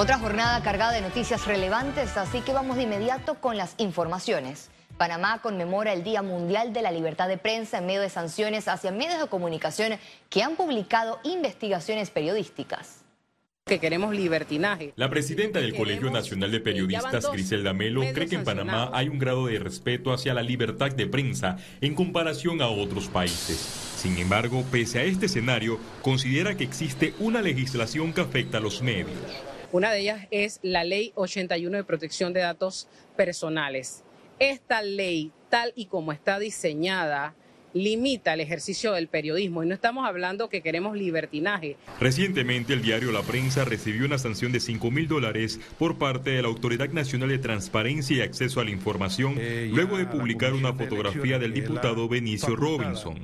Otra jornada cargada de noticias relevantes, así que vamos de inmediato con las informaciones. Panamá conmemora el Día Mundial de la Libertad de Prensa en medio de sanciones hacia medios de comunicación que han publicado investigaciones periodísticas que queremos libertinaje. La presidenta del Colegio Nacional de Periodistas, Griselda Melo, cree que en Panamá hay un grado de respeto hacia la libertad de prensa en comparación a otros países. Sin embargo, pese a este escenario, considera que existe una legislación que afecta a los medios. Una de ellas es la Ley 81 de Protección de Datos Personales. Esta ley, tal y como está diseñada, limita el ejercicio del periodismo y no estamos hablando que queremos libertinaje. Recientemente el diario La Prensa recibió una sanción de 5 mil dólares por parte de la Autoridad Nacional de Transparencia y Acceso a la Información luego de publicar una fotografía del diputado Benicio Robinson.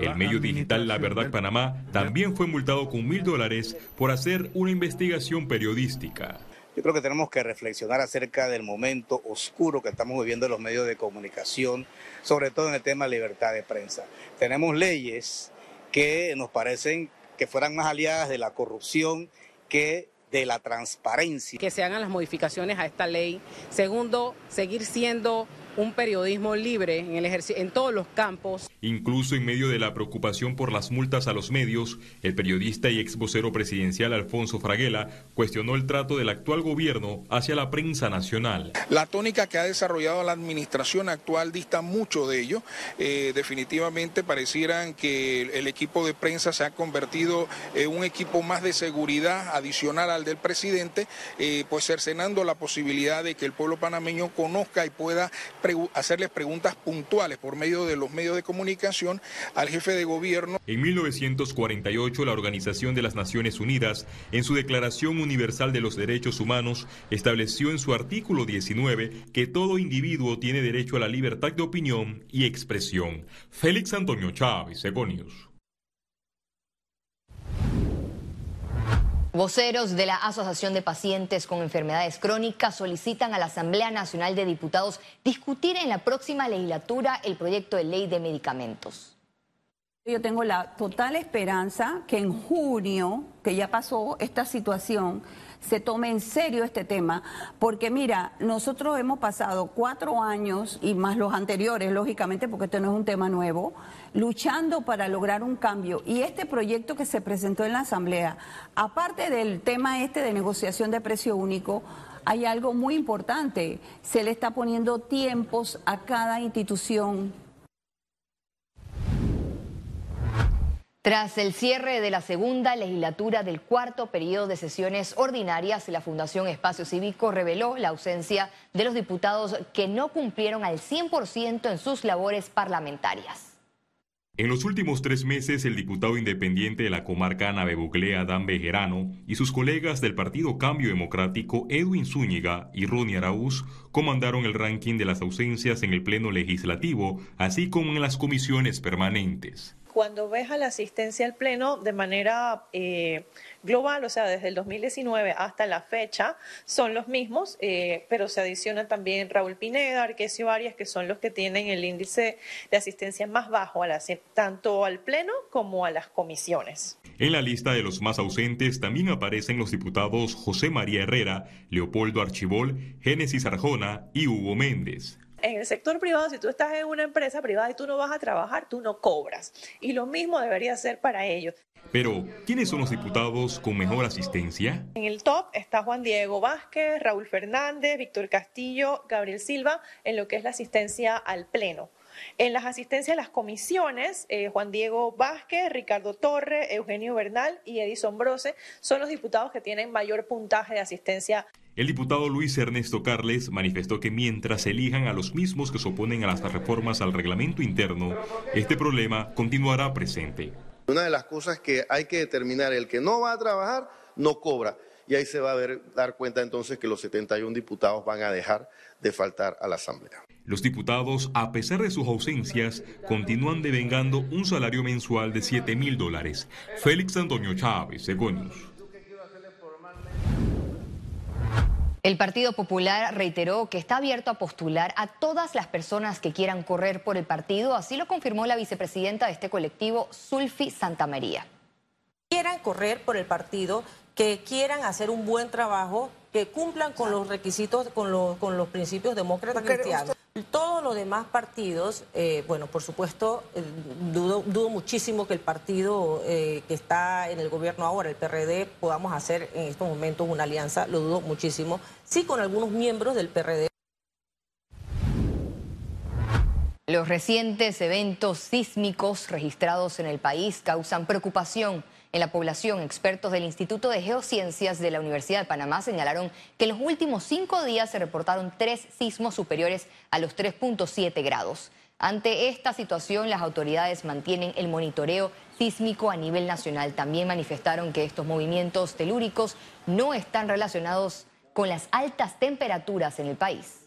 El medio digital La Verdad Panamá también fue multado con mil dólares por hacer una investigación periodística. Yo creo que tenemos que reflexionar acerca del momento oscuro que estamos viviendo en los medios de comunicación, sobre todo en el tema de libertad de prensa. Tenemos leyes que nos parecen que fueran más aliadas de la corrupción que de la transparencia. Que se hagan las modificaciones a esta ley. Segundo, seguir siendo un periodismo libre en, el en todos los campos. Incluso en medio de la preocupación por las multas a los medios, el periodista y ex vocero presidencial Alfonso Fraguela cuestionó el trato del actual gobierno hacia la prensa nacional. La tónica que ha desarrollado la administración actual dista mucho de ello. Eh, definitivamente parecieran que el equipo de prensa se ha convertido en un equipo más de seguridad adicional al del presidente, eh, pues cercenando la posibilidad de que el pueblo panameño conozca y pueda hacerles preguntas puntuales por medio de los medios de comunicación al jefe de gobierno. En 1948, la Organización de las Naciones Unidas, en su Declaración Universal de los Derechos Humanos, estableció en su artículo 19 que todo individuo tiene derecho a la libertad de opinión y expresión. Félix Antonio Chávez, Econius. Voceros de la Asociación de Pacientes con Enfermedades Crónicas solicitan a la Asamblea Nacional de Diputados discutir en la próxima legislatura el proyecto de ley de medicamentos. Yo tengo la total esperanza que en junio, que ya pasó esta situación, se tome en serio este tema, porque mira, nosotros hemos pasado cuatro años y más los anteriores, lógicamente, porque este no es un tema nuevo, luchando para lograr un cambio. Y este proyecto que se presentó en la Asamblea, aparte del tema este de negociación de precio único, hay algo muy importante, se le está poniendo tiempos a cada institución Tras el cierre de la segunda legislatura del cuarto periodo de sesiones ordinarias, la Fundación Espacio Cívico reveló la ausencia de los diputados que no cumplieron al 100% en sus labores parlamentarias. En los últimos tres meses, el diputado independiente de la comarca Navebuclea, Adán Bejerano, y sus colegas del Partido Cambio Democrático, Edwin Zúñiga y Ronnie Araúz, comandaron el ranking de las ausencias en el Pleno Legislativo, así como en las comisiones permanentes cuando ves a la asistencia al Pleno de manera eh, global, o sea, desde el 2019 hasta la fecha, son los mismos, eh, pero se adiciona también Raúl Pineda, Arquesio Arias, que son los que tienen el índice de asistencia más bajo, a tanto al Pleno como a las comisiones. En la lista de los más ausentes también aparecen los diputados José María Herrera, Leopoldo Archibol, Génesis Arjona y Hugo Méndez en el sector privado, si tú estás en una empresa privada y tú no vas a trabajar, tú no cobras. Y lo mismo debería ser para ellos. Pero, ¿quiénes son los diputados con mejor asistencia? En el top está Juan Diego Vázquez, Raúl Fernández, Víctor Castillo, Gabriel Silva, en lo que es la asistencia al Pleno. En las asistencias a las comisiones, eh, Juan Diego Vázquez, Ricardo Torre, Eugenio Bernal y Edison Brose son los diputados que tienen mayor puntaje de asistencia. El diputado Luis Ernesto Carles manifestó que mientras elijan a los mismos que se oponen a las reformas al reglamento interno, este problema continuará presente. Una de las cosas que hay que determinar, el que no va a trabajar, no cobra. Y ahí se va a ver, dar cuenta entonces que los 71 diputados van a dejar de faltar a la Asamblea. Los diputados, a pesar de sus ausencias, continúan devengando un salario mensual de 7 mil dólares. Félix Antonio Chávez, Egonius. El Partido Popular reiteró que está abierto a postular a todas las personas que quieran correr por el partido, así lo confirmó la vicepresidenta de este colectivo, Sulfi Santamaría. Quieran correr por el partido, que quieran hacer un buen trabajo, que cumplan con los requisitos, con los, con los principios demócratas cristianos. Todos los demás partidos, eh, bueno, por supuesto, dudo, dudo, muchísimo que el partido eh, que está en el gobierno ahora, el PRD, podamos hacer en estos momentos una alianza, lo dudo muchísimo. Sí, con algunos miembros del PRD. Los recientes eventos sísmicos registrados en el país causan preocupación en la población, expertos del Instituto de Geociencias de la Universidad de Panamá señalaron que en los últimos cinco días se reportaron tres sismos superiores a los 3.7 grados. Ante esta situación, las autoridades mantienen el monitoreo sísmico a nivel nacional. También manifestaron que estos movimientos telúricos no están relacionados con las altas temperaturas en el país.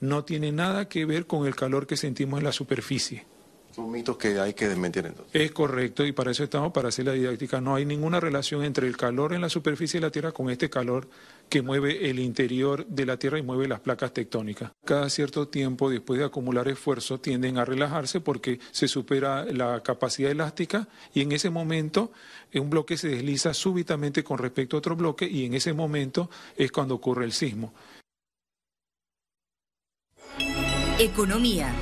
No tiene nada que ver con el calor que sentimos en la superficie. Son mitos que hay que desmentir entonces. Es correcto y para eso estamos, para hacer la didáctica. No hay ninguna relación entre el calor en la superficie de la Tierra con este calor que mueve el interior de la Tierra y mueve las placas tectónicas. Cada cierto tiempo, después de acumular esfuerzo, tienden a relajarse porque se supera la capacidad elástica y en ese momento un bloque se desliza súbitamente con respecto a otro bloque y en ese momento es cuando ocurre el sismo. Economía.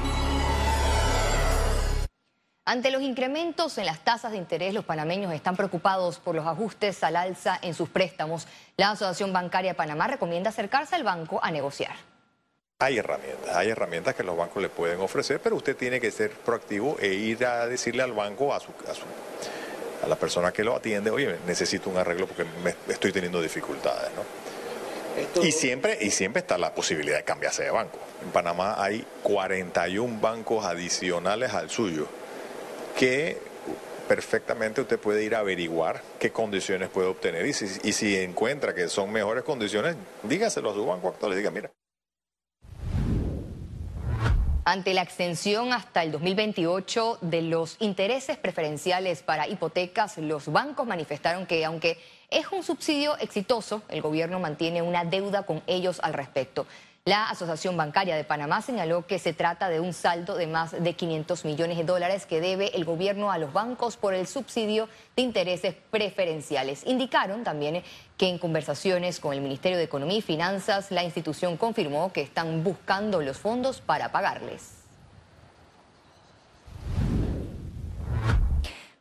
Ante los incrementos en las tasas de interés, los panameños están preocupados por los ajustes al alza en sus préstamos. La Asociación Bancaria de Panamá recomienda acercarse al banco a negociar. Hay herramientas, hay herramientas que los bancos le pueden ofrecer, pero usted tiene que ser proactivo e ir a decirle al banco, a, su, a, a la persona que lo atiende, oye, necesito un arreglo porque me estoy teniendo dificultades, ¿no? Y siempre, y siempre está la posibilidad de cambiarse de banco. En Panamá hay 41 bancos adicionales al suyo que perfectamente usted puede ir a averiguar qué condiciones puede obtener y si, encuentra que son mejores condiciones, dígaselo a su banco actual y diga, mira. Ante la extensión hasta el 2028 de los intereses preferenciales para hipotecas, los bancos manifestaron que aunque es un subsidio exitoso, el gobierno mantiene una deuda con ellos al respecto. La Asociación Bancaria de Panamá señaló que se trata de un saldo de más de 500 millones de dólares que debe el gobierno a los bancos por el subsidio de intereses preferenciales. Indicaron también que en conversaciones con el Ministerio de Economía y Finanzas, la institución confirmó que están buscando los fondos para pagarles.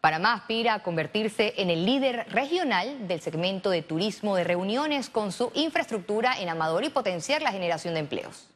Panamá aspira a convertirse en el líder regional del segmento de turismo de reuniones con su infraestructura en Amador y potenciar la generación de empleos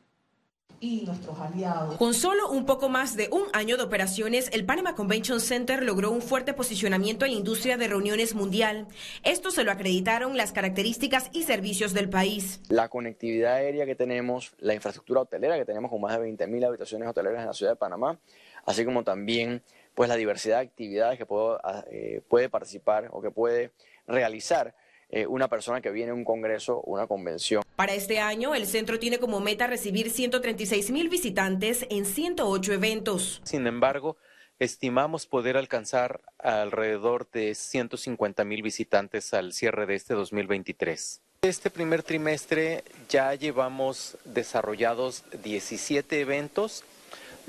y nuestros aliados. Con solo un poco más de un año de operaciones, el Panama Convention Center logró un fuerte posicionamiento en la industria de reuniones mundial. Esto se lo acreditaron las características y servicios del país. La conectividad aérea que tenemos, la infraestructura hotelera que tenemos con más de 20.000 habitaciones hoteleras en la ciudad de Panamá, así como también pues la diversidad de actividades que ah, eh, puede participar o que puede realizar eh, una persona que viene a un congreso o una convención. Para este año, el centro tiene como meta recibir 136 mil visitantes en 108 eventos. Sin embargo, estimamos poder alcanzar alrededor de 150 mil visitantes al cierre de este 2023. Este primer trimestre ya llevamos desarrollados 17 eventos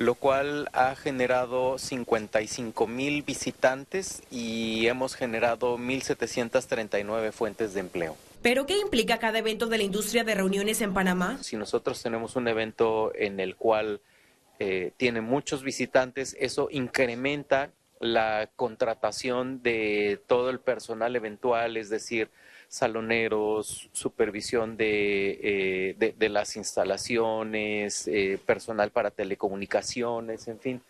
lo cual ha generado 55 mil visitantes y hemos generado 1.739 fuentes de empleo. ¿Pero qué implica cada evento de la industria de reuniones en Panamá? Si nosotros tenemos un evento en el cual eh, tiene muchos visitantes, eso incrementa la contratación de todo el personal eventual, es decir, saloneros, supervisión de, eh, de, las instalaciones, eh, personal para telecomunicaciones, en fin.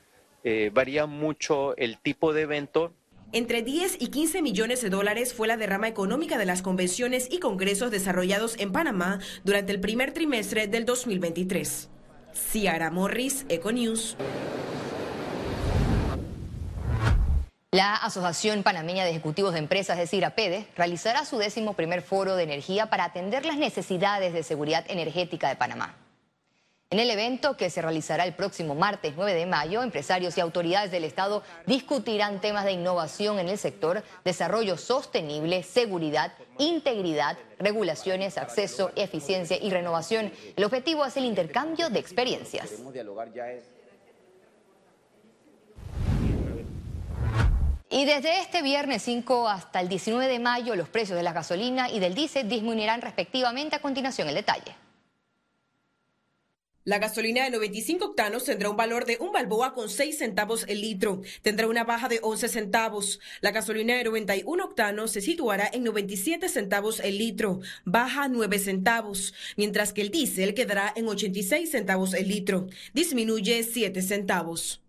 Eh, varía mucho el tipo de evento. Entre 10 y 15 millones de dólares fue la derrama económica de las convenciones y congresos desarrollados en Panamá durante el primer trimestre del 2023. Ciara Morris, Econews. La Asociación Panameña de Ejecutivos de Empresas, es decir, realizará su décimo primer foro de energía para atender las necesidades de seguridad energética de Panamá. En el evento que se realizará el próximo martes 9 de mayo, empresarios y autoridades del Estado discutirán temas de innovación en el sector, desarrollo sostenible, seguridad, integridad, regulaciones, acceso, eficiencia y renovación. El objetivo es el intercambio de experiencias. Y desde este viernes 5 hasta el 19 de mayo, los precios de la gasolina y del diésel disminuirán respectivamente. A continuación, el detalle. La gasolina de 95 octanos tendrá un valor de un balboa con 6 centavos el litro. Tendrá una baja de 11 centavos. La gasolina de 91 octanos se situará en 97 centavos el litro, baja 9 centavos, mientras que el diésel quedará en 86 centavos el litro, disminuye 7 centavos.